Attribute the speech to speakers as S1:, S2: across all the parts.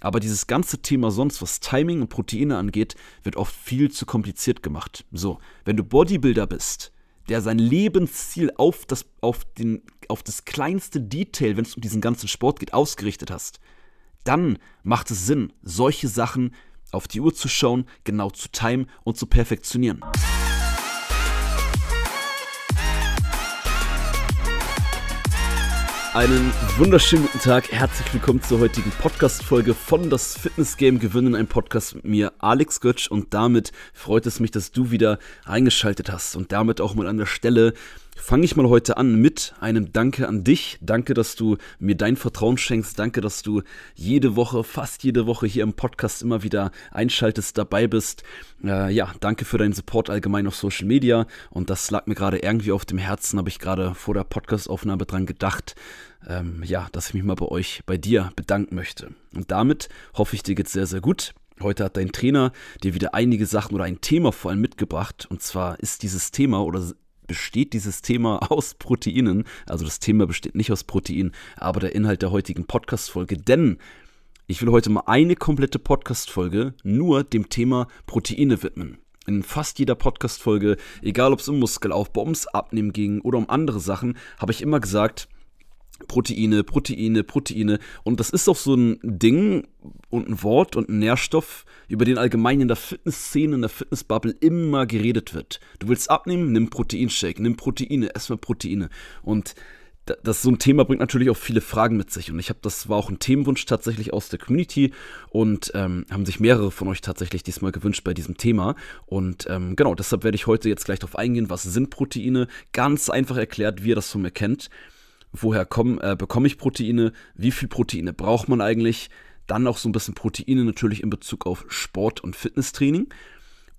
S1: Aber dieses ganze Thema sonst, was Timing und Proteine angeht, wird oft viel zu kompliziert gemacht. So, wenn du Bodybuilder bist, der sein Lebensziel auf das, auf den, auf das kleinste Detail, wenn es um diesen ganzen Sport geht, ausgerichtet hast, dann macht es Sinn, solche Sachen auf die Uhr zu schauen, genau zu timen und zu perfektionieren. Einen wunderschönen guten Tag, herzlich willkommen zur heutigen Podcast-Folge von Das Fitness Game Gewinnen, ein Podcast mit mir, Alex Götsch, und damit freut es mich, dass du wieder eingeschaltet hast. Und damit auch mal an der Stelle fange ich mal heute an mit einem Danke an dich. Danke, dass du mir dein Vertrauen schenkst. Danke, dass du jede Woche, fast jede Woche hier im Podcast immer wieder einschaltest, dabei bist. Äh, ja, danke für deinen Support allgemein auf Social Media. Und das lag mir gerade irgendwie auf dem Herzen, habe ich gerade vor der Podcastaufnahme dran gedacht. Ähm, ja, dass ich mich mal bei euch, bei dir bedanken möchte. Und damit hoffe ich, dir geht's sehr, sehr gut. Heute hat dein Trainer dir wieder einige Sachen oder ein Thema vor allem mitgebracht. Und zwar ist dieses Thema oder besteht dieses Thema aus Proteinen. Also das Thema besteht nicht aus Proteinen, aber der Inhalt der heutigen Podcast-Folge. Denn ich will heute mal eine komplette Podcast-Folge nur dem Thema Proteine widmen. In fast jeder Podcast-Folge, egal ob es um Muskelaufbau, ums Abnehmen ging oder um andere Sachen, habe ich immer gesagt, Proteine, Proteine, Proteine. Und das ist auch so ein Ding und ein Wort und ein Nährstoff, über den allgemein in der Fitnessszene, in der Fitnessbubble immer geredet wird. Du willst abnehmen, nimm Proteinshake, nimm Proteine, ess mal Proteine. Und das so ein Thema bringt natürlich auch viele Fragen mit sich und ich habe das war auch ein Themenwunsch tatsächlich aus der Community und ähm, haben sich mehrere von euch tatsächlich diesmal gewünscht bei diesem Thema und ähm, genau deshalb werde ich heute jetzt gleich darauf eingehen, was sind Proteine, ganz einfach erklärt, wie ihr das von mir kennt woher komm, äh, bekomme ich Proteine, wie viel Proteine braucht man eigentlich, dann auch so ein bisschen Proteine natürlich in Bezug auf Sport und Fitnesstraining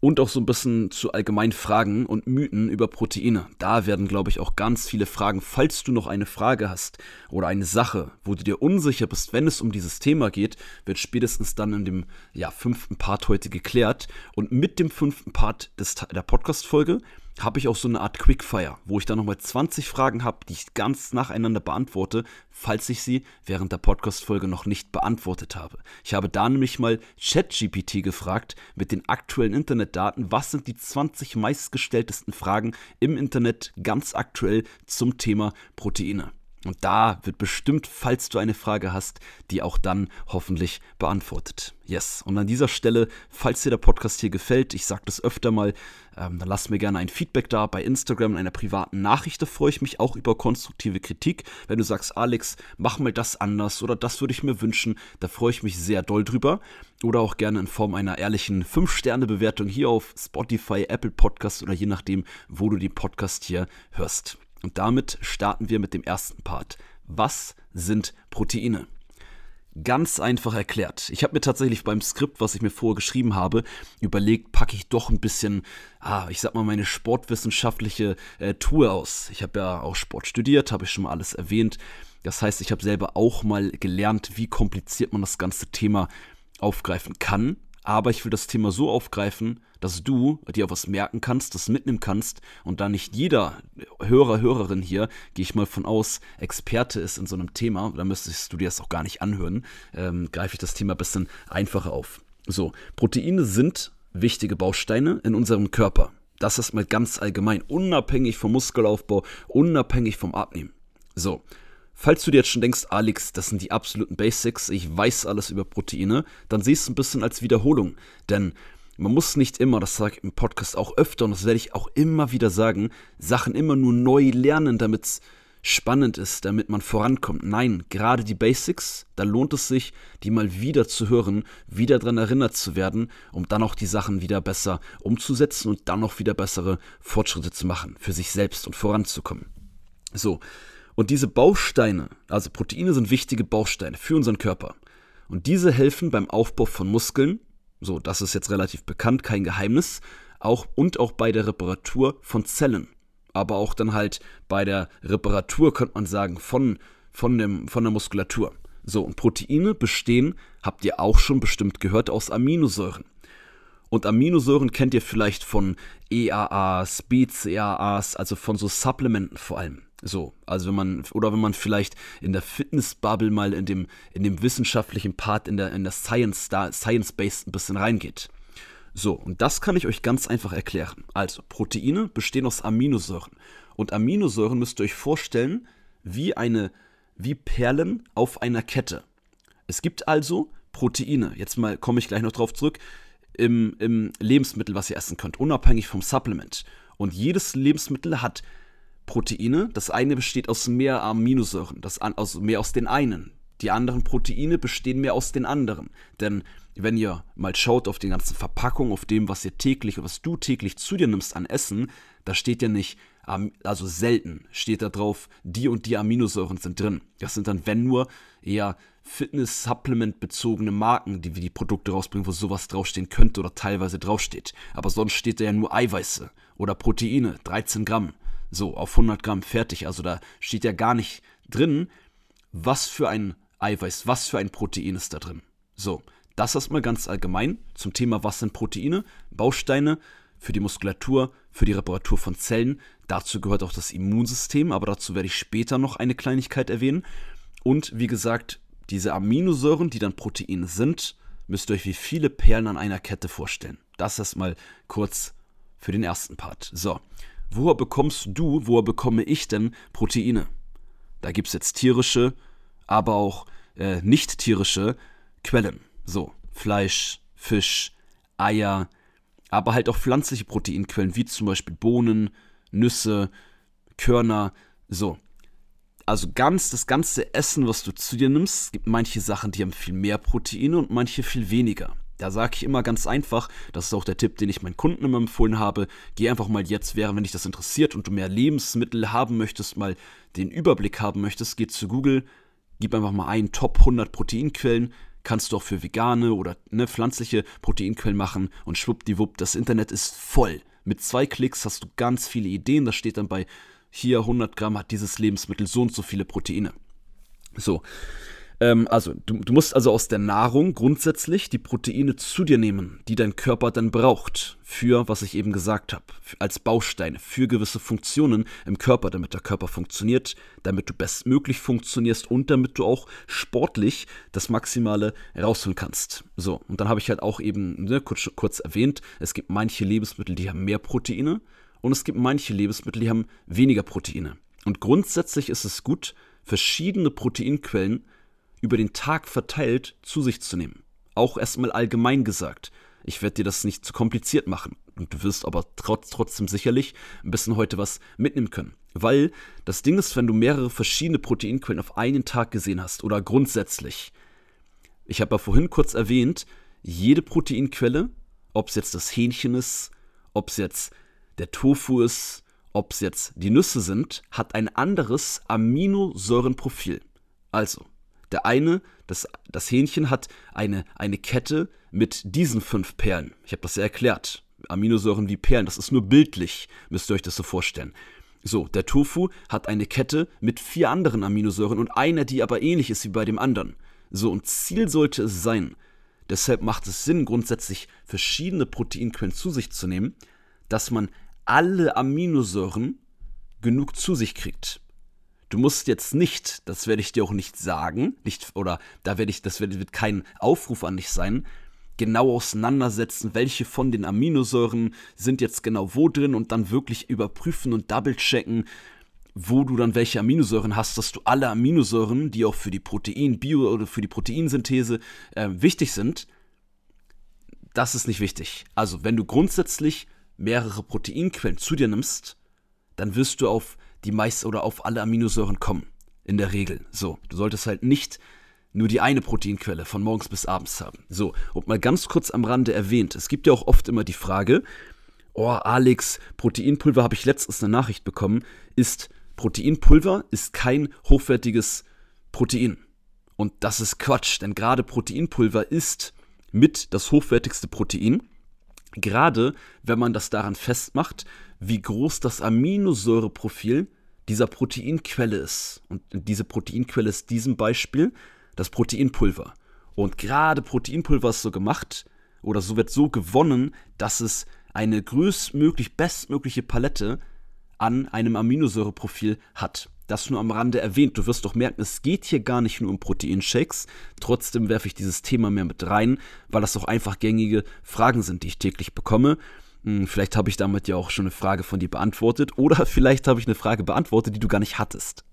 S1: und auch so ein bisschen zu allgemeinen Fragen und Mythen über Proteine. Da werden, glaube ich, auch ganz viele Fragen. Falls du noch eine Frage hast oder eine Sache, wo du dir unsicher bist, wenn es um dieses Thema geht, wird spätestens dann in dem ja, fünften Part heute geklärt. Und mit dem fünften Part des, der Podcast-Folge habe ich auch so eine Art Quickfire, wo ich dann nochmal 20 Fragen habe, die ich ganz nacheinander beantworte, falls ich sie während der Podcast-Folge noch nicht beantwortet habe. Ich habe da nämlich mal ChatGPT gefragt mit den aktuellen Internetdaten, was sind die 20 meistgestelltesten Fragen im Internet ganz aktuell zum Thema Proteine. Und da wird bestimmt, falls du eine Frage hast, die auch dann hoffentlich beantwortet. Yes. Und an dieser Stelle, falls dir der Podcast hier gefällt, ich sage das öfter mal, ähm, dann lass mir gerne ein Feedback da bei Instagram in einer privaten Nachricht. Da freue ich mich auch über konstruktive Kritik. Wenn du sagst, Alex, mach mal das anders oder das würde ich mir wünschen, da freue ich mich sehr doll drüber. Oder auch gerne in Form einer ehrlichen 5-Sterne-Bewertung hier auf Spotify, Apple Podcast oder je nachdem, wo du den Podcast hier hörst. Und damit starten wir mit dem ersten Part. Was sind Proteine? Ganz einfach erklärt. Ich habe mir tatsächlich beim Skript, was ich mir vorher geschrieben habe, überlegt, packe ich doch ein bisschen, ah, ich sag mal, meine sportwissenschaftliche äh, Tour aus. Ich habe ja auch Sport studiert, habe ich schon mal alles erwähnt. Das heißt, ich habe selber auch mal gelernt, wie kompliziert man das ganze Thema aufgreifen kann aber ich will das Thema so aufgreifen, dass du dir auch was merken kannst, das mitnehmen kannst und da nicht jeder Hörer, Hörerin hier, gehe ich mal von aus, Experte ist in so einem Thema, da müsstest du dir das auch gar nicht anhören, ähm, greife ich das Thema ein bisschen einfacher auf. So, Proteine sind wichtige Bausteine in unserem Körper. Das ist mal ganz allgemein, unabhängig vom Muskelaufbau, unabhängig vom Abnehmen. So, Falls du dir jetzt schon denkst, Alex, das sind die absoluten Basics, ich weiß alles über Proteine, dann siehst du ein bisschen als Wiederholung. Denn man muss nicht immer, das sage ich im Podcast auch öfter und das werde ich auch immer wieder sagen, Sachen immer nur neu lernen, damit es spannend ist, damit man vorankommt. Nein, gerade die Basics, da lohnt es sich, die mal wieder zu hören, wieder daran erinnert zu werden, um dann auch die Sachen wieder besser umzusetzen und dann auch wieder bessere Fortschritte zu machen, für sich selbst und voranzukommen. So, und diese Bausteine, also Proteine sind wichtige Bausteine für unseren Körper. Und diese helfen beim Aufbau von Muskeln, so das ist jetzt relativ bekannt, kein Geheimnis, auch und auch bei der Reparatur von Zellen. Aber auch dann halt bei der Reparatur, könnte man sagen, von, von, dem, von der Muskulatur. So, und Proteine bestehen, habt ihr auch schon bestimmt gehört, aus Aminosäuren. Und Aminosäuren kennt ihr vielleicht von EAAs, BCAAs, also von so Supplementen vor allem. So, also wenn man, oder wenn man vielleicht in der Fitnessbubble mal in dem, in dem wissenschaftlichen Part, in der, in der Science, Science-Based ein bisschen reingeht. So, und das kann ich euch ganz einfach erklären. Also, Proteine bestehen aus Aminosäuren. Und Aminosäuren müsst ihr euch vorstellen, wie eine, wie Perlen auf einer Kette. Es gibt also Proteine. Jetzt mal komme ich gleich noch drauf zurück im, im Lebensmittel, was ihr essen könnt, unabhängig vom Supplement. Und jedes Lebensmittel hat Proteine. Das eine besteht aus mehr Aminosäuren, das an, aus, mehr aus den einen. Die anderen Proteine bestehen mehr aus den anderen. Denn wenn ihr mal schaut auf die ganzen Verpackungen, auf dem, was ihr täglich, was du täglich zu dir nimmst an Essen, da steht ja nicht, also selten steht da drauf, die und die Aminosäuren sind drin. Das sind dann, wenn nur, eher Fitness-Supplement-bezogene Marken, die wir die Produkte rausbringen, wo sowas draufstehen könnte oder teilweise draufsteht. Aber sonst steht da ja nur Eiweiße oder Proteine, 13 Gramm, so auf 100 Gramm fertig. Also da steht ja gar nicht drin, was für ein Eiweiß, was für ein Protein ist da drin. So, das erstmal ganz allgemein zum Thema, was sind Proteine, Bausteine für die Muskulatur, für die Reparatur von Zellen. Dazu gehört auch das Immunsystem, aber dazu werde ich später noch eine Kleinigkeit erwähnen. Und wie gesagt, diese Aminosäuren, die dann Proteine sind, müsst ihr euch wie viele Perlen an einer Kette vorstellen. Das erstmal kurz für den ersten Part. So, woher bekommst du, woher bekomme ich denn Proteine? Da gibt es jetzt tierische, aber auch äh, nicht tierische Quellen. So, Fleisch, Fisch, Eier, aber halt auch pflanzliche Proteinquellen, wie zum Beispiel Bohnen, Nüsse, Körner. So, also ganz das ganze Essen, was du zu dir nimmst, gibt manche Sachen, die haben viel mehr Proteine und manche viel weniger. Da sage ich immer ganz einfach, das ist auch der Tipp, den ich meinen Kunden immer empfohlen habe, geh einfach mal jetzt, während wenn dich das interessiert und du mehr Lebensmittel haben möchtest, mal den Überblick haben möchtest, geh zu Google, gib einfach mal ein Top 100 Proteinquellen, kannst du auch für vegane oder ne, pflanzliche Proteinquellen machen und schwuppdiwupp, das Internet ist voll. Mit zwei Klicks hast du ganz viele Ideen, das steht dann bei hier 100 Gramm hat dieses Lebensmittel so und so viele Proteine. So, ähm, also du, du, musst also aus der Nahrung grundsätzlich die Proteine zu dir nehmen, die dein Körper dann braucht, für, was ich eben gesagt habe, als Bausteine, für gewisse Funktionen im Körper, damit der Körper funktioniert, damit du bestmöglich funktionierst und damit du auch sportlich das Maximale rausholen kannst. So, und dann habe ich halt auch eben ne, kurz, kurz erwähnt, es gibt manche Lebensmittel, die haben mehr Proteine und es gibt manche Lebensmittel, die haben weniger Proteine. Und grundsätzlich ist es gut, verschiedene Proteinquellen über den Tag verteilt zu sich zu nehmen. Auch erstmal allgemein gesagt. Ich werde dir das nicht zu kompliziert machen. Und du wirst aber trotz, trotzdem sicherlich ein bisschen heute was mitnehmen können. Weil das Ding ist, wenn du mehrere verschiedene Proteinquellen auf einen Tag gesehen hast oder grundsätzlich. Ich habe ja vorhin kurz erwähnt, jede Proteinquelle, ob es jetzt das Hähnchen ist, ob es jetzt der Tofu ist, ob es jetzt die Nüsse sind, hat ein anderes Aminosäurenprofil. Also, der eine, das, das Hähnchen hat eine, eine Kette mit diesen fünf Perlen. Ich habe das ja erklärt. Aminosäuren wie Perlen, das ist nur bildlich, müsst ihr euch das so vorstellen. So, der Tofu hat eine Kette mit vier anderen Aminosäuren und einer, die aber ähnlich ist wie bei dem anderen. So, und Ziel sollte es sein, deshalb macht es Sinn, grundsätzlich verschiedene Proteinquellen zu sich zu nehmen, dass man alle Aminosäuren genug zu sich kriegt. Du musst jetzt nicht, das werde ich dir auch nicht sagen, nicht, oder da werde ich, das wird, kein Aufruf an dich sein, genau auseinandersetzen, welche von den Aminosäuren sind jetzt genau wo drin und dann wirklich überprüfen und double checken, wo du dann welche Aminosäuren hast, dass du alle Aminosäuren, die auch für die Protein, Bio oder für die Proteinsynthese äh, wichtig sind, das ist nicht wichtig. Also, wenn du grundsätzlich mehrere Proteinquellen zu dir nimmst, dann wirst du auf die meist oder auf alle Aminosäuren kommen. In der Regel. So, du solltest halt nicht nur die eine Proteinquelle von morgens bis abends haben. So, und mal ganz kurz am Rande erwähnt, es gibt ja auch oft immer die Frage, oh Alex, Proteinpulver habe ich letztens eine Nachricht bekommen, ist Proteinpulver ist kein hochwertiges Protein. Und das ist Quatsch, denn gerade Proteinpulver ist mit das hochwertigste Protein. Gerade wenn man das daran festmacht, wie groß das Aminosäureprofil dieser Proteinquelle ist. Und diese Proteinquelle ist diesem Beispiel das Proteinpulver. Und gerade Proteinpulver ist so gemacht, oder so wird so gewonnen, dass es eine größtmöglich bestmögliche Palette an einem Aminosäureprofil hat. Das nur am Rande erwähnt. Du wirst doch merken, es geht hier gar nicht nur um Proteinshakes. Trotzdem werfe ich dieses Thema mehr mit rein, weil das auch einfach gängige Fragen sind, die ich täglich bekomme. Hm, vielleicht habe ich damit ja auch schon eine Frage von dir beantwortet oder vielleicht habe ich eine Frage beantwortet, die du gar nicht hattest.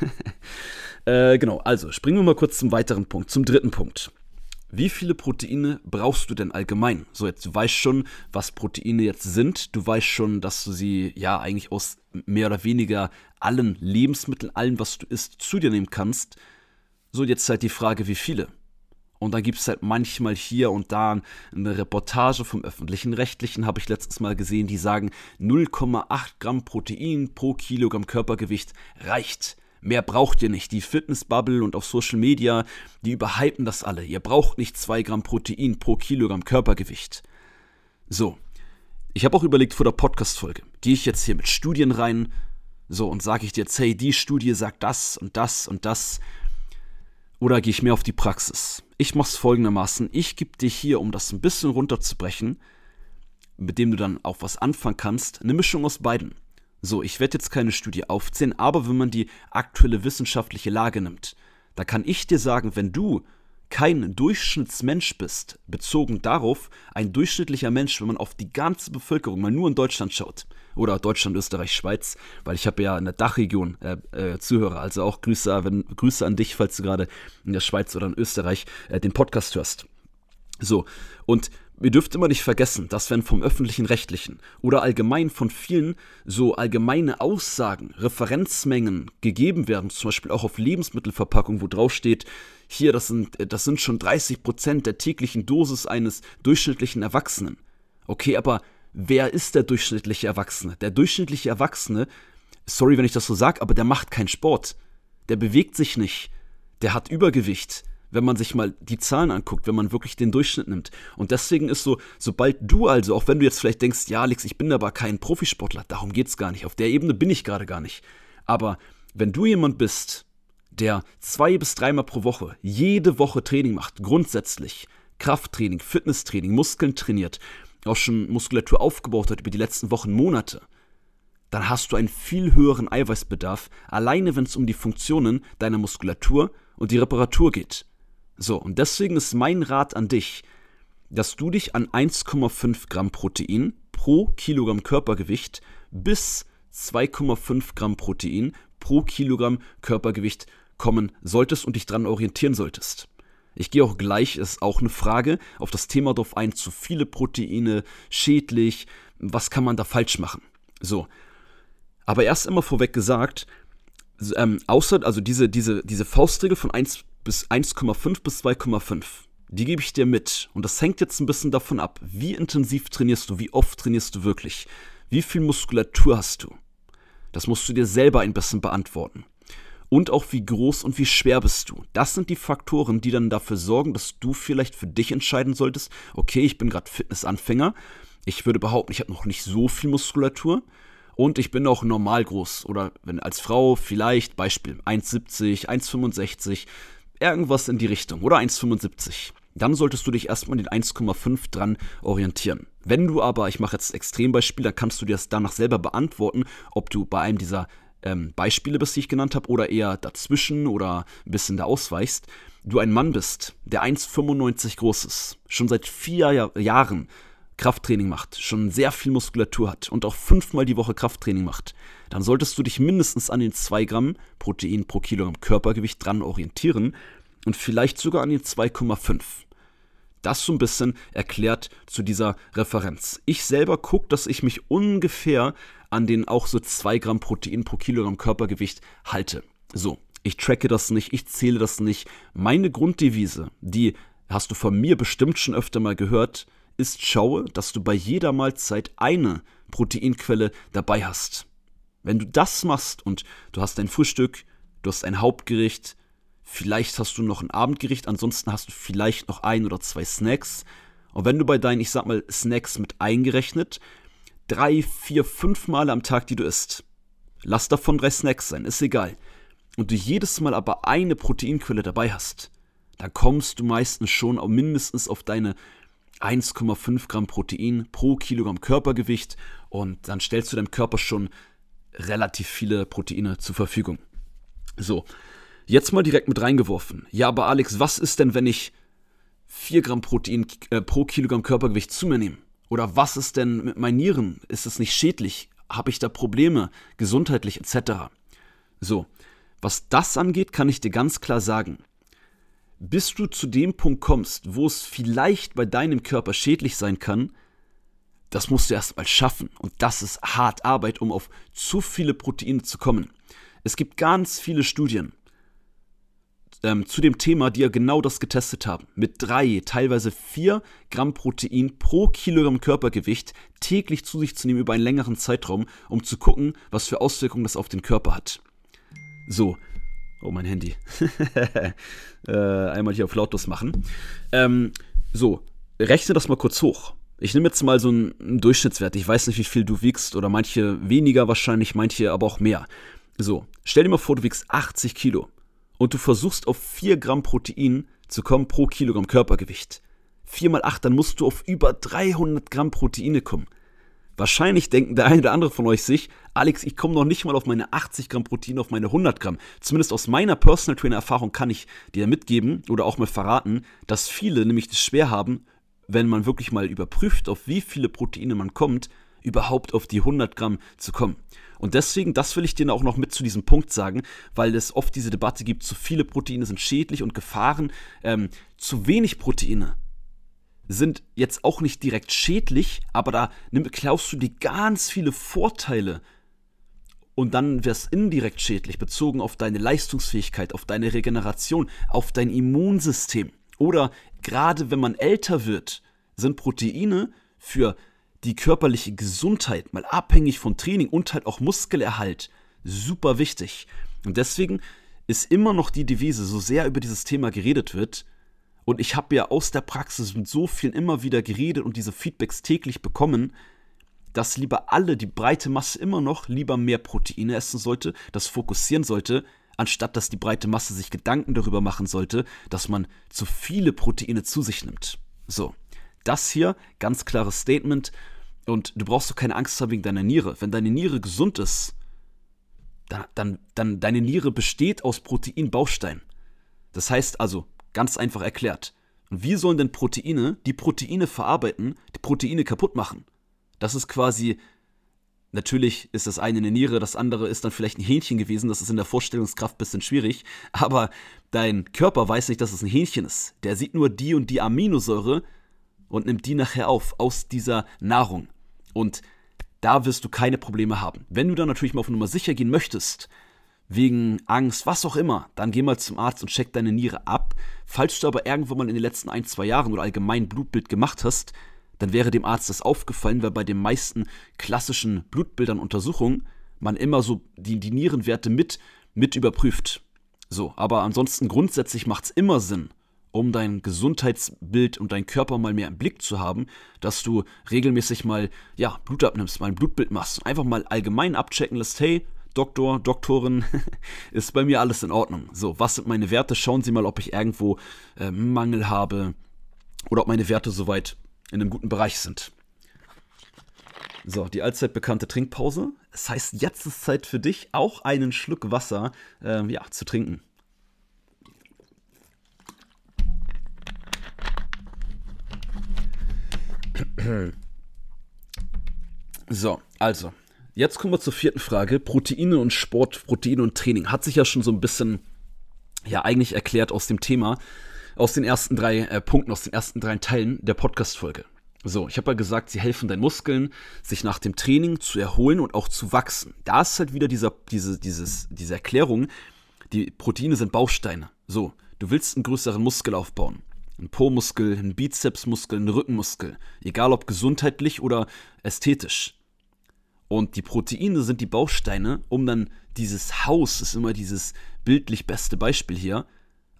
S1: äh, genau, also springen wir mal kurz zum weiteren Punkt, zum dritten Punkt. Wie viele Proteine brauchst du denn allgemein? So, jetzt du weißt schon, was Proteine jetzt sind. Du weißt schon, dass du sie ja eigentlich aus mehr oder weniger allen Lebensmitteln, allem, was du isst, zu dir nehmen kannst. So, jetzt halt die Frage, wie viele? Und dann gibt es halt manchmal hier und da eine Reportage vom öffentlichen Rechtlichen, habe ich letztes Mal gesehen, die sagen, 0,8 Gramm Protein pro Kilogramm Körpergewicht reicht. Mehr braucht ihr nicht. Die Fitnessbubble und auf Social Media, die überhypen das alle. Ihr braucht nicht 2 Gramm Protein pro Kilogramm Körpergewicht. So. Ich habe auch überlegt vor der Podcast-Folge, gehe ich jetzt hier mit Studien rein, so und sage ich dir jetzt, hey, die Studie sagt das und das und das, oder gehe ich mehr auf die Praxis? Ich mache es folgendermaßen, ich gebe dir hier, um das ein bisschen runterzubrechen, mit dem du dann auch was anfangen kannst, eine Mischung aus beiden. So, ich werde jetzt keine Studie aufzählen, aber wenn man die aktuelle wissenschaftliche Lage nimmt, da kann ich dir sagen, wenn du kein Durchschnittsmensch bist, bezogen darauf, ein durchschnittlicher Mensch, wenn man auf die ganze Bevölkerung mal nur in Deutschland schaut, oder Deutschland, Österreich, Schweiz, weil ich habe ja in der Dachregion äh, äh, Zuhörer, also auch Grüße, wenn, Grüße an dich, falls du gerade in der Schweiz oder in Österreich äh, den Podcast hörst. So, und ihr dürft immer nicht vergessen, dass wenn vom öffentlichen Rechtlichen oder allgemein von vielen so allgemeine Aussagen, Referenzmengen gegeben werden, zum Beispiel auch auf Lebensmittelverpackung, wo drauf steht, hier, das sind, das sind schon 30 Prozent der täglichen Dosis eines durchschnittlichen Erwachsenen. Okay, aber wer ist der durchschnittliche Erwachsene? Der durchschnittliche Erwachsene, sorry, wenn ich das so sage, aber der macht keinen Sport. Der bewegt sich nicht. Der hat Übergewicht wenn man sich mal die Zahlen anguckt, wenn man wirklich den Durchschnitt nimmt. Und deswegen ist so, sobald du also, auch wenn du jetzt vielleicht denkst, ja, Alex, ich bin aber kein Profisportler, darum geht es gar nicht. Auf der Ebene bin ich gerade gar nicht. Aber wenn du jemand bist, der zwei bis dreimal pro Woche jede Woche Training macht, grundsätzlich, Krafttraining, Fitnesstraining, Muskeln trainiert, auch schon Muskulatur aufgebaut hat über die letzten Wochen, Monate, dann hast du einen viel höheren Eiweißbedarf, alleine wenn es um die Funktionen deiner Muskulatur und die Reparatur geht. So, und deswegen ist mein Rat an dich, dass du dich an 1,5 Gramm Protein pro Kilogramm Körpergewicht bis 2,5 Gramm Protein pro Kilogramm Körpergewicht kommen solltest und dich dran orientieren solltest. Ich gehe auch gleich, ist auch eine Frage, auf das Thema drauf ein, zu viele Proteine, schädlich, was kann man da falsch machen? So. Aber erst immer vorweg gesagt, ähm, außer, also diese, diese, diese Faustregel von 1 bis 1,5 bis 2,5. Die gebe ich dir mit. Und das hängt jetzt ein bisschen davon ab, wie intensiv trainierst du, wie oft trainierst du wirklich, wie viel Muskulatur hast du. Das musst du dir selber ein bisschen beantworten. Und auch wie groß und wie schwer bist du. Das sind die Faktoren, die dann dafür sorgen, dass du vielleicht für dich entscheiden solltest, okay, ich bin gerade Fitnessanfänger, ich würde behaupten, ich habe noch nicht so viel Muskulatur und ich bin auch normal groß oder wenn als Frau vielleicht Beispiel 1,70, 1,65, Irgendwas in die Richtung oder 1,75. Dann solltest du dich erstmal den 1,5 dran orientieren. Wenn du aber, ich mache jetzt Extrembeispiel, dann kannst du dir das danach selber beantworten, ob du bei einem dieser ähm, Beispiele bist, die ich genannt habe, oder eher dazwischen oder ein bisschen da ausweichst. Du ein Mann bist, der 1,95 groß ist, schon seit vier Jahr Jahren Krafttraining macht, schon sehr viel Muskulatur hat und auch fünfmal die Woche Krafttraining macht, dann solltest du dich mindestens an den 2 Gramm Protein pro Kilogramm Körpergewicht dran orientieren und vielleicht sogar an den 2,5. Das so ein bisschen erklärt zu dieser Referenz. Ich selber gucke, dass ich mich ungefähr an den auch so 2 Gramm Protein pro Kilogramm Körpergewicht halte. So, ich tracke das nicht, ich zähle das nicht. Meine Grunddevise, die hast du von mir bestimmt schon öfter mal gehört, ist schaue, dass du bei jeder Mahlzeit eine Proteinquelle dabei hast. Wenn du das machst und du hast ein Frühstück, du hast ein Hauptgericht, vielleicht hast du noch ein Abendgericht, ansonsten hast du vielleicht noch ein oder zwei Snacks. Und wenn du bei deinen, ich sag mal, Snacks mit eingerechnet, drei, vier, fünf Male am Tag, die du isst, lass davon drei Snacks sein, ist egal. Und du jedes Mal aber eine Proteinquelle dabei hast, dann kommst du meistens schon mindestens auf deine 1,5 Gramm Protein pro Kilogramm Körpergewicht und dann stellst du deinem Körper schon relativ viele Proteine zur Verfügung. So, jetzt mal direkt mit reingeworfen. Ja, aber Alex, was ist denn, wenn ich 4 Gramm Protein äh, pro Kilogramm Körpergewicht zu mir nehme? Oder was ist denn mit meinen Nieren? Ist es nicht schädlich? Habe ich da Probleme, gesundheitlich etc.? So, was das angeht, kann ich dir ganz klar sagen, bis du zu dem Punkt kommst, wo es vielleicht bei deinem Körper schädlich sein kann, das musst du erst mal schaffen. Und das ist hart Arbeit, um auf zu viele Proteine zu kommen. Es gibt ganz viele Studien ähm, zu dem Thema, die ja genau das getestet haben. Mit drei, teilweise vier Gramm Protein pro Kilogramm Körpergewicht täglich zu sich zu nehmen über einen längeren Zeitraum, um zu gucken, was für Auswirkungen das auf den Körper hat. So. Oh, mein Handy. äh, einmal hier auf lautlos machen. Ähm, so, rechne das mal kurz hoch. Ich nehme jetzt mal so einen, Durchschnittswert. Ich weiß nicht, wie viel du wiegst oder manche weniger wahrscheinlich, manche aber auch mehr. So, stell dir mal vor, du wiegst 80 Kilo und du versuchst auf 4 Gramm Protein zu kommen pro Kilogramm Körpergewicht. 4 mal 8, dann musst du auf über 300 Gramm Proteine kommen. Wahrscheinlich denken der eine oder andere von euch sich, Alex, ich komme noch nicht mal auf meine 80 Gramm Protein, auf meine 100 Gramm. Zumindest aus meiner Personal Trainer Erfahrung kann ich dir mitgeben oder auch mal verraten, dass viele nämlich das schwer haben, wenn man wirklich mal überprüft, auf wie viele Proteine man kommt, überhaupt auf die 100 Gramm zu kommen. Und deswegen, das will ich dir auch noch mit zu diesem Punkt sagen, weil es oft diese Debatte gibt, zu viele Proteine sind schädlich und Gefahren. Ähm, zu wenig Proteine sind jetzt auch nicht direkt schädlich, aber da klaust du dir ganz viele Vorteile. Und dann wäre es indirekt schädlich, bezogen auf deine Leistungsfähigkeit, auf deine Regeneration, auf dein Immunsystem. Oder gerade wenn man älter wird, sind Proteine für die körperliche Gesundheit, mal abhängig von Training und halt auch Muskelerhalt, super wichtig. Und deswegen ist immer noch die Devise, so sehr über dieses Thema geredet wird, und ich habe ja aus der Praxis mit so vielen immer wieder geredet und diese Feedbacks täglich bekommen, dass lieber alle, die breite Masse immer noch lieber mehr Proteine essen sollte, das fokussieren sollte, anstatt dass die breite Masse sich Gedanken darüber machen sollte, dass man zu viele Proteine zu sich nimmt. So, das hier, ganz klares Statement. Und du brauchst doch keine Angst haben wegen deiner Niere. Wenn deine Niere gesund ist, dann, dann, dann deine Niere besteht aus Proteinbausteinen. Das heißt also, ganz einfach erklärt, und wie sollen denn Proteine die Proteine verarbeiten, die Proteine kaputt machen? Das ist quasi Natürlich ist das eine eine Niere, das andere ist dann vielleicht ein Hähnchen gewesen, das ist in der Vorstellungskraft ein bisschen schwierig, aber dein Körper weiß nicht, dass es ein Hähnchen ist. Der sieht nur die und die Aminosäure und nimmt die nachher auf aus dieser Nahrung. Und da wirst du keine Probleme haben. Wenn du dann natürlich mal auf Nummer sicher gehen möchtest, wegen Angst, was auch immer, dann geh mal zum Arzt und check deine Niere ab. Falls du aber irgendwo mal in den letzten ein, zwei Jahren oder allgemein Blutbild gemacht hast, dann wäre dem Arzt das aufgefallen, weil bei den meisten klassischen Blutbildern Untersuchungen man immer so die, die Nierenwerte mit, mit überprüft. So, aber ansonsten grundsätzlich macht es immer Sinn, um dein Gesundheitsbild und deinen Körper mal mehr im Blick zu haben, dass du regelmäßig mal, ja, Blut abnimmst, mal ein Blutbild machst, einfach mal allgemein abchecken lässt, hey, Doktor, Doktorin, ist bei mir alles in Ordnung. So, was sind meine Werte? Schauen Sie mal, ob ich irgendwo äh, Mangel habe oder ob meine Werte soweit in einem guten Bereich sind. So, die allzeit bekannte Trinkpause. Das heißt, jetzt ist Zeit für dich, auch einen Schluck Wasser äh, ja, zu trinken. So, also, jetzt kommen wir zur vierten Frage. Proteine und Sport, Proteine und Training. Hat sich ja schon so ein bisschen, ja, eigentlich erklärt aus dem Thema aus den ersten drei äh, Punkten, aus den ersten drei Teilen der Podcast-Folge. So, ich habe ja gesagt, sie helfen deinen Muskeln, sich nach dem Training zu erholen und auch zu wachsen. Da ist halt wieder dieser, diese, dieses, diese Erklärung, die Proteine sind Bausteine. So, du willst einen größeren Muskel aufbauen. Ein Po-Muskel, ein Bizepsmuskel, ein Rückenmuskel. Egal ob gesundheitlich oder ästhetisch. Und die Proteine sind die Bausteine, um dann dieses Haus, ist immer dieses bildlich beste Beispiel hier,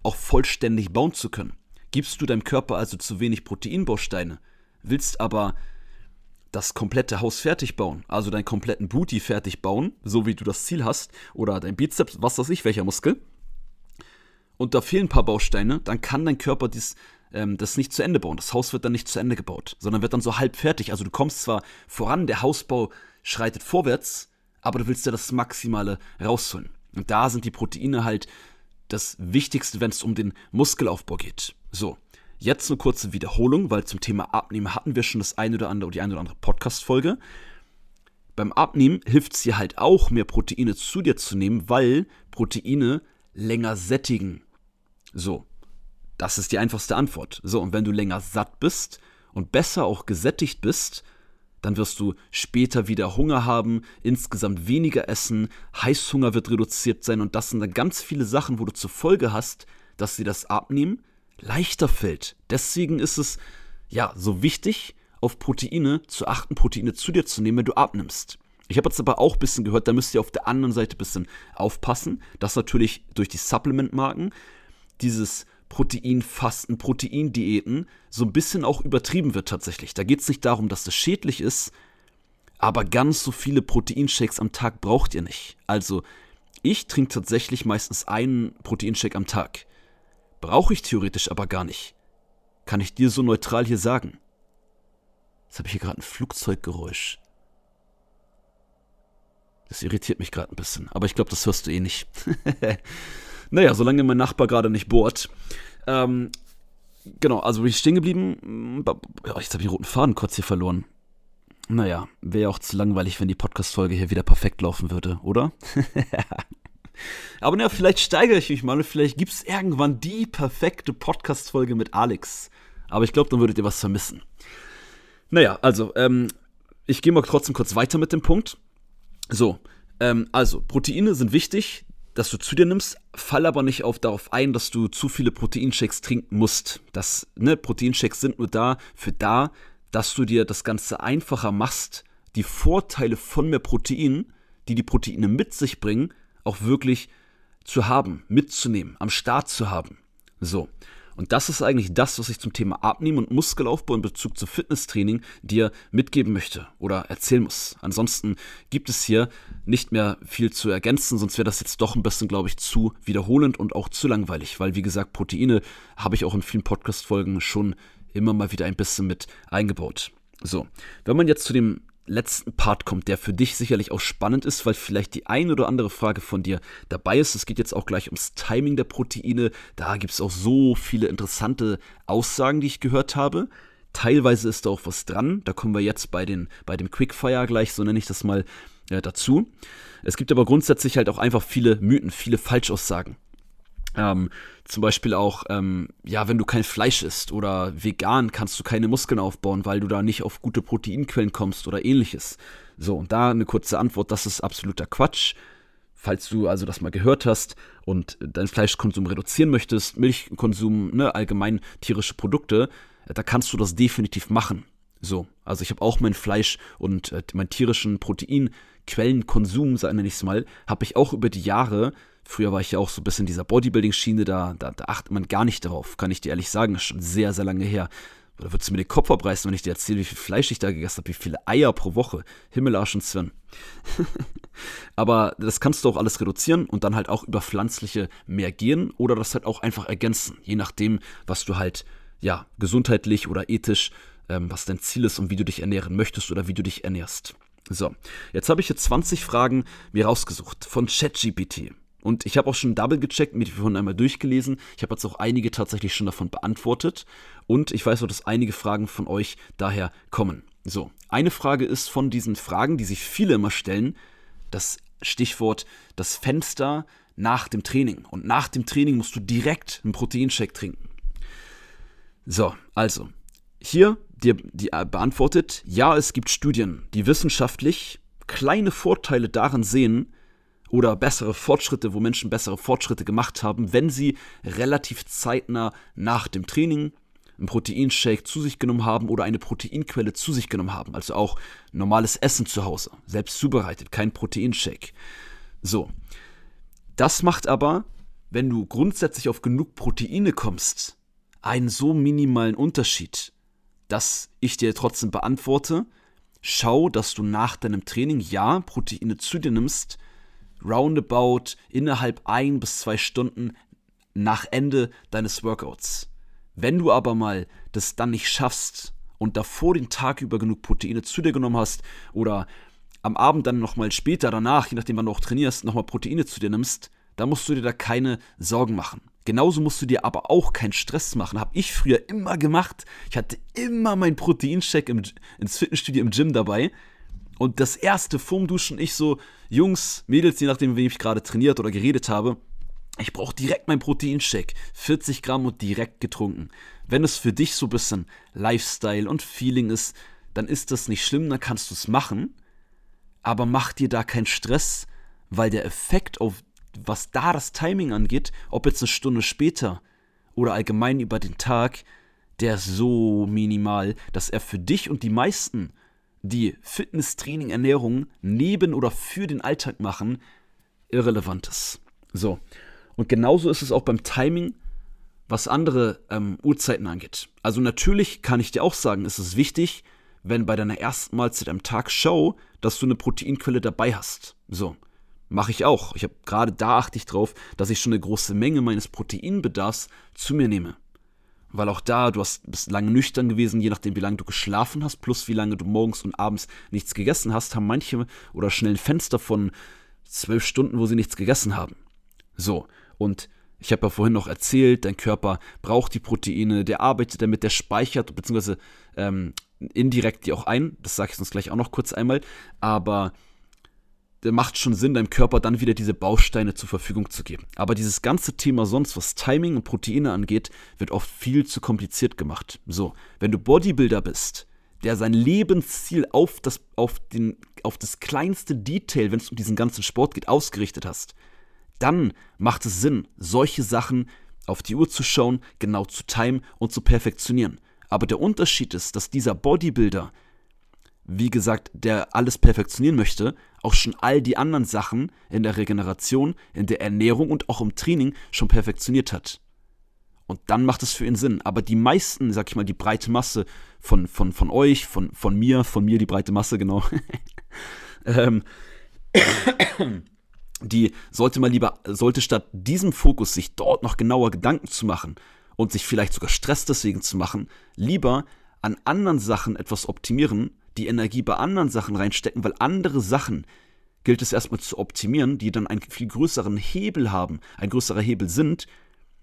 S1: auch vollständig bauen zu können. Gibst du deinem Körper also zu wenig Proteinbausteine, willst aber das komplette Haus fertig bauen, also deinen kompletten Booty fertig bauen, so wie du das Ziel hast, oder dein Bizeps, was weiß ich, welcher Muskel, und da fehlen ein paar Bausteine, dann kann dein Körper dies ähm, das nicht zu Ende bauen. Das Haus wird dann nicht zu Ende gebaut, sondern wird dann so halb fertig. Also du kommst zwar voran, der Hausbau schreitet vorwärts, aber du willst ja das Maximale rausholen. Und da sind die Proteine halt das Wichtigste, wenn es um den Muskelaufbau geht. So, jetzt eine kurze Wiederholung, weil zum Thema Abnehmen hatten wir schon das eine oder andere oder die eine oder andere Podcast-Folge. Beim Abnehmen hilft es dir halt auch, mehr Proteine zu dir zu nehmen, weil Proteine länger sättigen. So, das ist die einfachste Antwort. So, und wenn du länger satt bist und besser auch gesättigt bist, dann wirst du später wieder Hunger haben, insgesamt weniger essen, Heißhunger wird reduziert sein und das sind dann ganz viele Sachen, wo du zur Folge hast, dass dir das Abnehmen leichter fällt. Deswegen ist es ja so wichtig, auf Proteine zu achten, Proteine zu dir zu nehmen, wenn du abnimmst. Ich habe jetzt aber auch ein bisschen gehört, da müsst ihr auf der anderen Seite ein bisschen aufpassen, dass natürlich durch die Supplement-Marken dieses Proteinfasten, Proteindiäten so ein bisschen auch übertrieben wird tatsächlich. Da geht es nicht darum, dass das schädlich ist, aber ganz so viele Proteinshakes am Tag braucht ihr nicht. Also ich trinke tatsächlich meistens einen Proteinshake am Tag. Brauche ich theoretisch aber gar nicht. Kann ich dir so neutral hier sagen. Jetzt habe ich hier gerade ein Flugzeuggeräusch. Das irritiert mich gerade ein bisschen, aber ich glaube, das hörst du eh nicht. naja, solange mein Nachbar gerade nicht bohrt. Ähm, genau, also bin ich stehen geblieben. Ja, jetzt habe ich den roten Faden kurz hier verloren. Naja, wäre auch zu langweilig, wenn die Podcast-Folge hier wieder perfekt laufen würde, oder? Aber naja, vielleicht steigere ich mich mal und vielleicht gibt es irgendwann die perfekte Podcast-Folge mit Alex. Aber ich glaube, dann würdet ihr was vermissen. Naja, also, ähm, ich gehe mal trotzdem kurz weiter mit dem Punkt. So, ähm, also, Proteine sind wichtig, dass du zu dir nimmst, fall aber nicht auf, darauf ein, dass du zu viele Proteinshakes trinken musst. Das, ne, Proteinshakes sind nur da für da, dass du dir das Ganze einfacher machst, die Vorteile von mehr Protein, die die Proteine mit sich bringen, auch wirklich zu haben, mitzunehmen, am Start zu haben. So. Und das ist eigentlich das, was ich zum Thema Abnehmen und Muskelaufbau in Bezug zu Fitnesstraining dir mitgeben möchte oder erzählen muss. Ansonsten gibt es hier nicht mehr viel zu ergänzen, sonst wäre das jetzt doch ein bisschen, glaube ich, zu wiederholend und auch zu langweilig, weil, wie gesagt, Proteine habe ich auch in vielen Podcast-Folgen schon immer mal wieder ein bisschen mit eingebaut. So, wenn man jetzt zu dem letzten Part kommt, der für dich sicherlich auch spannend ist, weil vielleicht die ein oder andere Frage von dir dabei ist. Es geht jetzt auch gleich ums Timing der Proteine. Da gibt es auch so viele interessante Aussagen, die ich gehört habe. Teilweise ist da auch was dran. Da kommen wir jetzt bei, den, bei dem Quickfire gleich, so nenne ich das mal, äh, dazu. Es gibt aber grundsätzlich halt auch einfach viele Mythen, viele Falschaussagen. Ähm, zum Beispiel auch, ähm, ja, wenn du kein Fleisch isst oder vegan, kannst du keine Muskeln aufbauen, weil du da nicht auf gute Proteinquellen kommst oder ähnliches. So, und da eine kurze Antwort, das ist absoluter Quatsch. Falls du also das mal gehört hast und deinen Fleischkonsum reduzieren möchtest, Milchkonsum, ne, allgemein tierische Produkte, da kannst du das definitiv machen. So, also ich habe auch mein Fleisch und äh, meinen tierischen Proteinquellenkonsum, nenne ich es mal, habe ich auch über die Jahre Früher war ich ja auch so ein bisschen in dieser Bodybuilding-Schiene, da, da, da, achtet man gar nicht darauf, kann ich dir ehrlich sagen. Das ist schon sehr, sehr lange her. Oder würdest du mir den Kopf abreißen, wenn ich dir erzähle, wie viel Fleisch ich da gegessen habe, wie viele Eier pro Woche. Himmel, Arsch und Zwirn. Aber das kannst du auch alles reduzieren und dann halt auch über pflanzliche mehr gehen oder das halt auch einfach ergänzen, je nachdem, was du halt, ja, gesundheitlich oder ethisch, ähm, was dein Ziel ist und wie du dich ernähren möchtest oder wie du dich ernährst. So, jetzt habe ich hier 20 Fragen mir rausgesucht von ChatGPT. Und ich habe auch schon double gecheckt, mir die von einmal durchgelesen. Ich habe jetzt auch einige tatsächlich schon davon beantwortet. Und ich weiß auch, dass einige Fragen von euch daher kommen. So, eine Frage ist von diesen Fragen, die sich viele immer stellen, das Stichwort das Fenster nach dem Training. Und nach dem Training musst du direkt einen Proteinshake trinken. So, also, hier dir die beantwortet, ja, es gibt Studien, die wissenschaftlich kleine Vorteile darin sehen, oder bessere Fortschritte, wo Menschen bessere Fortschritte gemacht haben, wenn sie relativ zeitnah nach dem Training einen Proteinshake zu sich genommen haben oder eine Proteinquelle zu sich genommen haben. Also auch normales Essen zu Hause, selbst zubereitet, kein Proteinshake. So. Das macht aber, wenn du grundsätzlich auf genug Proteine kommst, einen so minimalen Unterschied, dass ich dir trotzdem beantworte, schau, dass du nach deinem Training ja Proteine zu dir nimmst, roundabout innerhalb ein bis zwei Stunden nach Ende deines Workouts. Wenn du aber mal das dann nicht schaffst und davor den Tag über genug Proteine zu dir genommen hast oder am Abend dann nochmal später danach, je nachdem wann du auch trainierst, nochmal Proteine zu dir nimmst, dann musst du dir da keine Sorgen machen. Genauso musst du dir aber auch keinen Stress machen. Habe ich früher immer gemacht. Ich hatte immer meinen Proteincheck im, ins Fitnessstudio im Gym dabei. Und das erste vorm Duschen, ich so, Jungs, Mädels, je nachdem, wie ich gerade trainiert oder geredet habe, ich brauche direkt meinen Proteinshake. 40 Gramm und direkt getrunken. Wenn es für dich so ein bisschen Lifestyle und Feeling ist, dann ist das nicht schlimm, dann kannst du es machen. Aber mach dir da keinen Stress, weil der Effekt auf was da das Timing angeht, ob jetzt eine Stunde später oder allgemein über den Tag, der ist so minimal, dass er für dich und die meisten, die Fitness, Training, Ernährung neben oder für den Alltag machen, irrelevant ist. So. Und genauso ist es auch beim Timing, was andere ähm, Uhrzeiten angeht. Also natürlich kann ich dir auch sagen, ist es wichtig, wenn bei deiner ersten Mahlzeit am Tag Show, dass du eine Proteinquelle dabei hast. So. Mache ich auch. Ich habe gerade da achte ich drauf, dass ich schon eine große Menge meines Proteinbedarfs zu mir nehme. Weil auch da, du hast, bist lange nüchtern gewesen, je nachdem, wie lange du geschlafen hast, plus wie lange du morgens und abends nichts gegessen hast, haben manche oder schnell ein Fenster von zwölf Stunden, wo sie nichts gegessen haben. So, und ich habe ja vorhin noch erzählt, dein Körper braucht die Proteine, der arbeitet damit, der speichert, beziehungsweise ähm, indirekt die auch ein. Das sage ich uns gleich auch noch kurz einmal. Aber macht schon Sinn, deinem Körper dann wieder diese Bausteine zur Verfügung zu geben. Aber dieses ganze Thema sonst, was Timing und Proteine angeht, wird oft viel zu kompliziert gemacht. So, wenn du Bodybuilder bist, der sein Lebensziel auf das, auf den, auf das kleinste Detail, wenn es um diesen ganzen Sport geht, ausgerichtet hast, dann macht es Sinn, solche Sachen auf die Uhr zu schauen, genau zu timen und zu perfektionieren. Aber der Unterschied ist, dass dieser Bodybuilder wie gesagt, der alles perfektionieren möchte, auch schon all die anderen Sachen in der Regeneration, in der Ernährung und auch im Training schon perfektioniert hat. Und dann macht es für ihn Sinn. Aber die meisten, sag ich mal, die breite Masse von, von, von euch, von, von mir, von mir die breite Masse, genau, ähm, die sollte mal lieber, sollte statt diesem Fokus sich dort noch genauer Gedanken zu machen und sich vielleicht sogar Stress deswegen zu machen, lieber an anderen Sachen etwas optimieren, die Energie bei anderen Sachen reinstecken, weil andere Sachen gilt es erstmal zu optimieren, die dann einen viel größeren Hebel haben, ein größerer Hebel sind,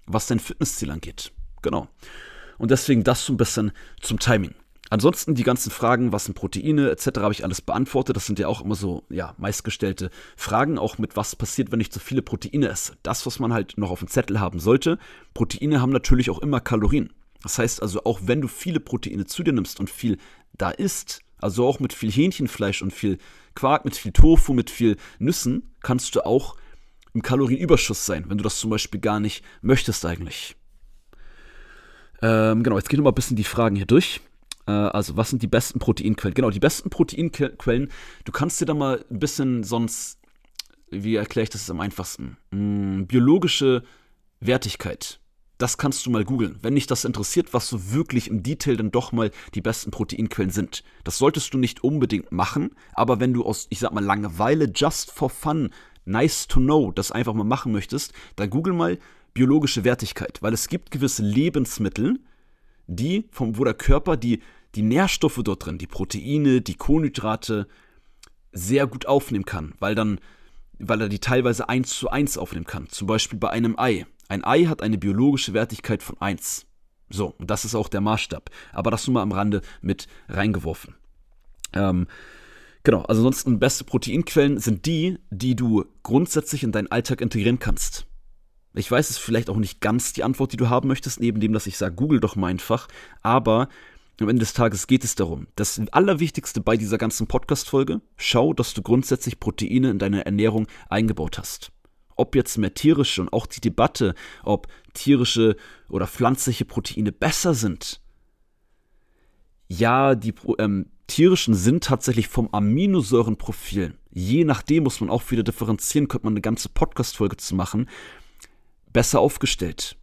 S1: was dein Fitnessziel angeht. Genau. Und deswegen das so ein bisschen zum Timing. Ansonsten die ganzen Fragen, was sind Proteine etc., habe ich alles beantwortet. Das sind ja auch immer so, ja, meistgestellte Fragen, auch mit was passiert, wenn ich zu viele Proteine esse. Das, was man halt noch auf dem Zettel haben sollte. Proteine haben natürlich auch immer Kalorien. Das heißt also, auch wenn du viele Proteine zu dir nimmst und viel da isst, also auch mit viel Hähnchenfleisch und viel Quark, mit viel Tofu, mit viel Nüssen, kannst du auch im Kalorienüberschuss sein, wenn du das zum Beispiel gar nicht möchtest eigentlich. Ähm, genau, jetzt gehen wir mal ein bisschen die Fragen hier durch. Äh, also, was sind die besten Proteinquellen? Genau, die besten Proteinquellen, du kannst dir da mal ein bisschen sonst, wie erkläre ich das am einfachsten? Hm, biologische Wertigkeit das kannst du mal googeln, wenn dich das interessiert, was so wirklich im Detail dann doch mal die besten Proteinquellen sind. Das solltest du nicht unbedingt machen, aber wenn du aus, ich sag mal, Langeweile, just for fun, nice to know, das einfach mal machen möchtest, dann google mal biologische Wertigkeit, weil es gibt gewisse Lebensmittel, die, vom, wo der Körper die, die Nährstoffe dort drin, die Proteine, die Kohlenhydrate, sehr gut aufnehmen kann, weil dann, weil er die teilweise eins zu eins aufnehmen kann. Zum Beispiel bei einem Ei. Ein Ei hat eine biologische Wertigkeit von 1. So, und das ist auch der Maßstab. Aber das nur mal am Rande mit reingeworfen. Ähm, genau, also ansonsten beste Proteinquellen sind die, die du grundsätzlich in deinen Alltag integrieren kannst. Ich weiß, es ist vielleicht auch nicht ganz die Antwort, die du haben möchtest, neben dem, dass ich sage, google doch mal einfach. Aber am Ende des Tages geht es darum, das Allerwichtigste bei dieser ganzen Podcast-Folge, schau, dass du grundsätzlich Proteine in deine Ernährung eingebaut hast ob jetzt mehr tierische und auch die Debatte, ob tierische oder pflanzliche Proteine besser sind. Ja, die ähm, tierischen sind tatsächlich vom Aminosäurenprofil, je nachdem muss man auch wieder differenzieren, könnte man eine ganze Podcast-Folge zu machen, besser aufgestellt.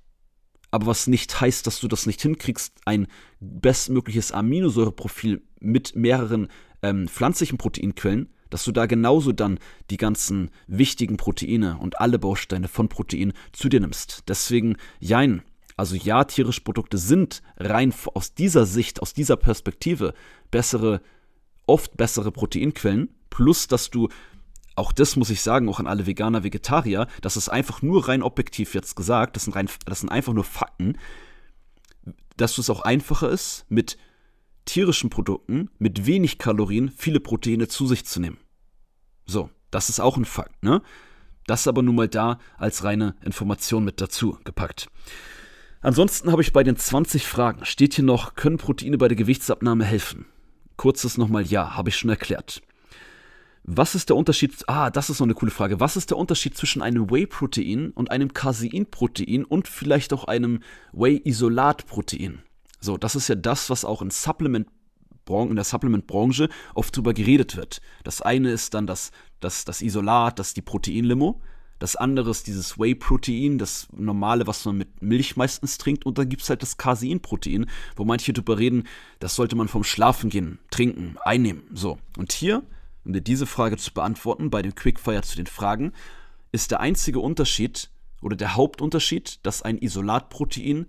S1: Aber was nicht heißt, dass du das nicht hinkriegst, ein bestmögliches Aminosäureprofil mit mehreren ähm, pflanzlichen Proteinquellen dass du da genauso dann die ganzen wichtigen Proteine und alle Bausteine von Protein zu dir nimmst. Deswegen, jein, Also ja, tierische Produkte sind rein aus dieser Sicht, aus dieser Perspektive bessere, oft bessere Proteinquellen, plus dass du auch das muss ich sagen, auch an alle Veganer, Vegetarier, das ist einfach nur rein objektiv jetzt gesagt, das sind, rein, das sind einfach nur Fakten, dass es auch einfacher ist, mit tierischen Produkten mit wenig Kalorien viele Proteine zu sich zu nehmen. So, das ist auch ein Fakt, ne? Das aber nun mal da als reine Information mit dazu gepackt. Ansonsten habe ich bei den 20 Fragen, steht hier noch, können Proteine bei der Gewichtsabnahme helfen? Kurzes nochmal ja, habe ich schon erklärt. Was ist der Unterschied? Ah, das ist noch eine coole Frage. Was ist der Unterschied zwischen einem Whey-Protein und einem Casein-Protein und vielleicht auch einem Whey-Isolat-Protein? So, das ist ja das, was auch in Supplement in der Supplement-Branche oft drüber geredet wird. Das eine ist dann das, das, das Isolat, das ist die Proteinlimo. Das andere ist dieses Whey-Protein, das normale, was man mit Milch meistens trinkt. Und dann gibt es halt das Casein-Protein, wo manche drüber reden, das sollte man vom Schlafen gehen, trinken, einnehmen. So. Und hier um dir diese Frage zu beantworten, bei dem Quickfire zu den Fragen, ist der einzige Unterschied oder der Hauptunterschied, dass ein Isolatprotein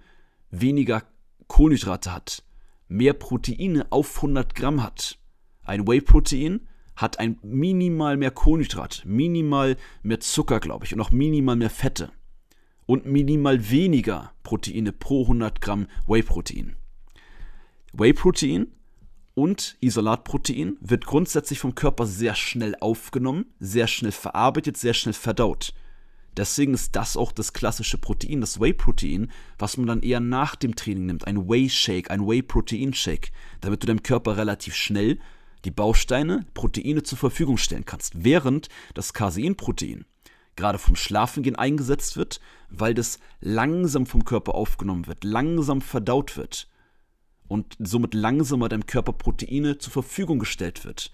S1: weniger Kohlenhydrate hat, mehr Proteine auf 100 Gramm hat. Ein Whey-Protein hat ein minimal mehr Kohlenhydrat, minimal mehr Zucker, glaube ich, und auch minimal mehr Fette und minimal weniger Proteine pro 100 Gramm Whey-Protein. Whey-Protein und Isolatprotein wird grundsätzlich vom Körper sehr schnell aufgenommen, sehr schnell verarbeitet, sehr schnell verdaut. Deswegen ist das auch das klassische Protein, das Whey-Protein, was man dann eher nach dem Training nimmt. Ein Whey-Shake, ein Whey-Protein-Shake, damit du deinem Körper relativ schnell die Bausteine, Proteine zur Verfügung stellen kannst. Während das Casein-Protein gerade vom Schlafengehen eingesetzt wird, weil das langsam vom Körper aufgenommen wird, langsam verdaut wird und somit langsamer deinem Körper Proteine zur Verfügung gestellt wird.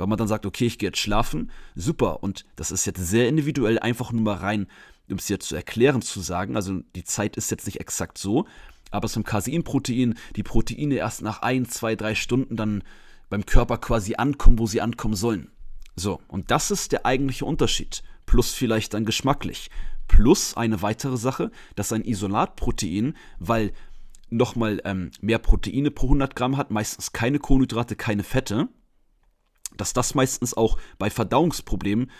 S1: Weil man dann sagt, okay, ich gehe jetzt schlafen, super. Und das ist jetzt sehr individuell, einfach nur mal rein, um es jetzt zu erklären, zu sagen. Also die Zeit ist jetzt nicht exakt so, aber es ist im Caseinprotein die Proteine erst nach ein, zwei, drei Stunden dann beim Körper quasi ankommen, wo sie ankommen sollen. So, und das ist der eigentliche Unterschied. Plus vielleicht dann geschmacklich. Plus eine weitere Sache, dass ein Isolatprotein, weil nochmal ähm, mehr Proteine pro 100 Gramm hat, meistens keine Kohlenhydrate, keine Fette, dass das meistens auch bei Verdauungsproblemen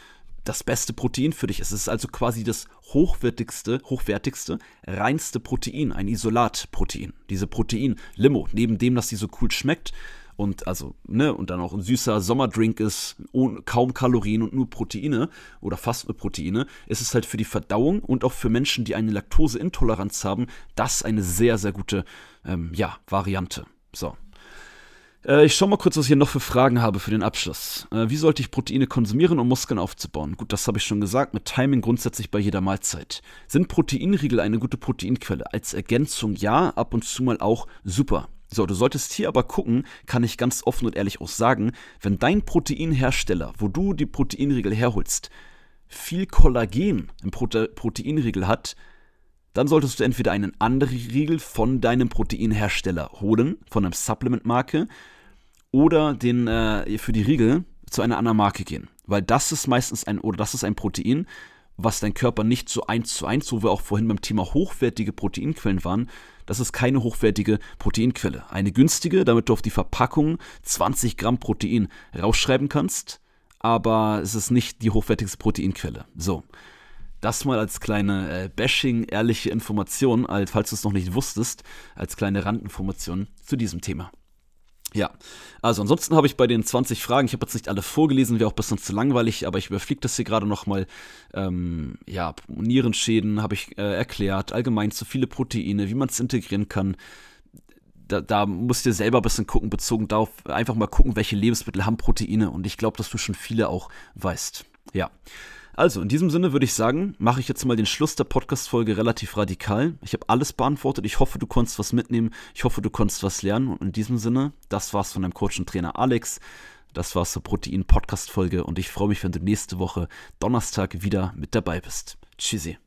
S1: das beste Protein für dich ist. Es ist also quasi das hochwertigste, hochwertigste, reinste Protein, ein Isolatprotein. Diese Protein-Limo, neben dem, dass sie so cool schmeckt, und also, ne, und dann auch ein süßer Sommerdrink ist, ohne, kaum Kalorien und nur Proteine oder fast nur Proteine, ist es halt für die Verdauung und auch für Menschen, die eine Laktoseintoleranz haben, das eine sehr, sehr gute, ähm, ja, Variante. So. Äh, ich schau mal kurz, was ich hier noch für Fragen habe für den Abschluss. Äh, wie sollte ich Proteine konsumieren, um Muskeln aufzubauen? Gut, das habe ich schon gesagt, mit Timing grundsätzlich bei jeder Mahlzeit. Sind Proteinriegel eine gute Proteinquelle? Als Ergänzung ja, ab und zu mal auch super. So, du solltest hier aber gucken, kann ich ganz offen und ehrlich auch sagen, wenn dein Proteinhersteller, wo du die Proteinriegel herholst, viel Kollagen im Prote Proteinriegel hat, dann solltest du entweder einen anderen Riegel von deinem Proteinhersteller holen, von einer Supplement-Marke, oder den äh, für die Riegel zu einer anderen Marke gehen. Weil das ist meistens ein, oder das ist ein Protein, was dein Körper nicht so eins zu eins, wo wir auch vorhin beim Thema hochwertige Proteinquellen waren, das ist keine hochwertige Proteinquelle. Eine günstige, damit du auf die Verpackung 20 Gramm Protein rausschreiben kannst, aber es ist nicht die hochwertigste Proteinquelle. So. Das mal als kleine äh, Bashing, ehrliche Information, falls du es noch nicht wusstest, als kleine Randinformation zu diesem Thema. Ja, also ansonsten habe ich bei den 20 Fragen, ich habe jetzt nicht alle vorgelesen, wäre auch ein bisschen zu langweilig, aber ich überfliege das hier gerade nochmal. Ähm, ja, Nierenschäden habe ich äh, erklärt, allgemein zu viele Proteine, wie man es integrieren kann. Da, da musst du selber ein bisschen gucken, bezogen darauf, einfach mal gucken, welche Lebensmittel haben Proteine und ich glaube, dass du schon viele auch weißt. Ja. Also, in diesem Sinne würde ich sagen, mache ich jetzt mal den Schluss der Podcast-Folge relativ radikal. Ich habe alles beantwortet. Ich hoffe, du konntest was mitnehmen. Ich hoffe, du konntest was lernen. Und in diesem Sinne, das war's von deinem Coach und Trainer Alex. Das war's zur Protein-Podcast-Folge. Und ich freue mich, wenn du nächste Woche Donnerstag wieder mit dabei bist. Tschüssi.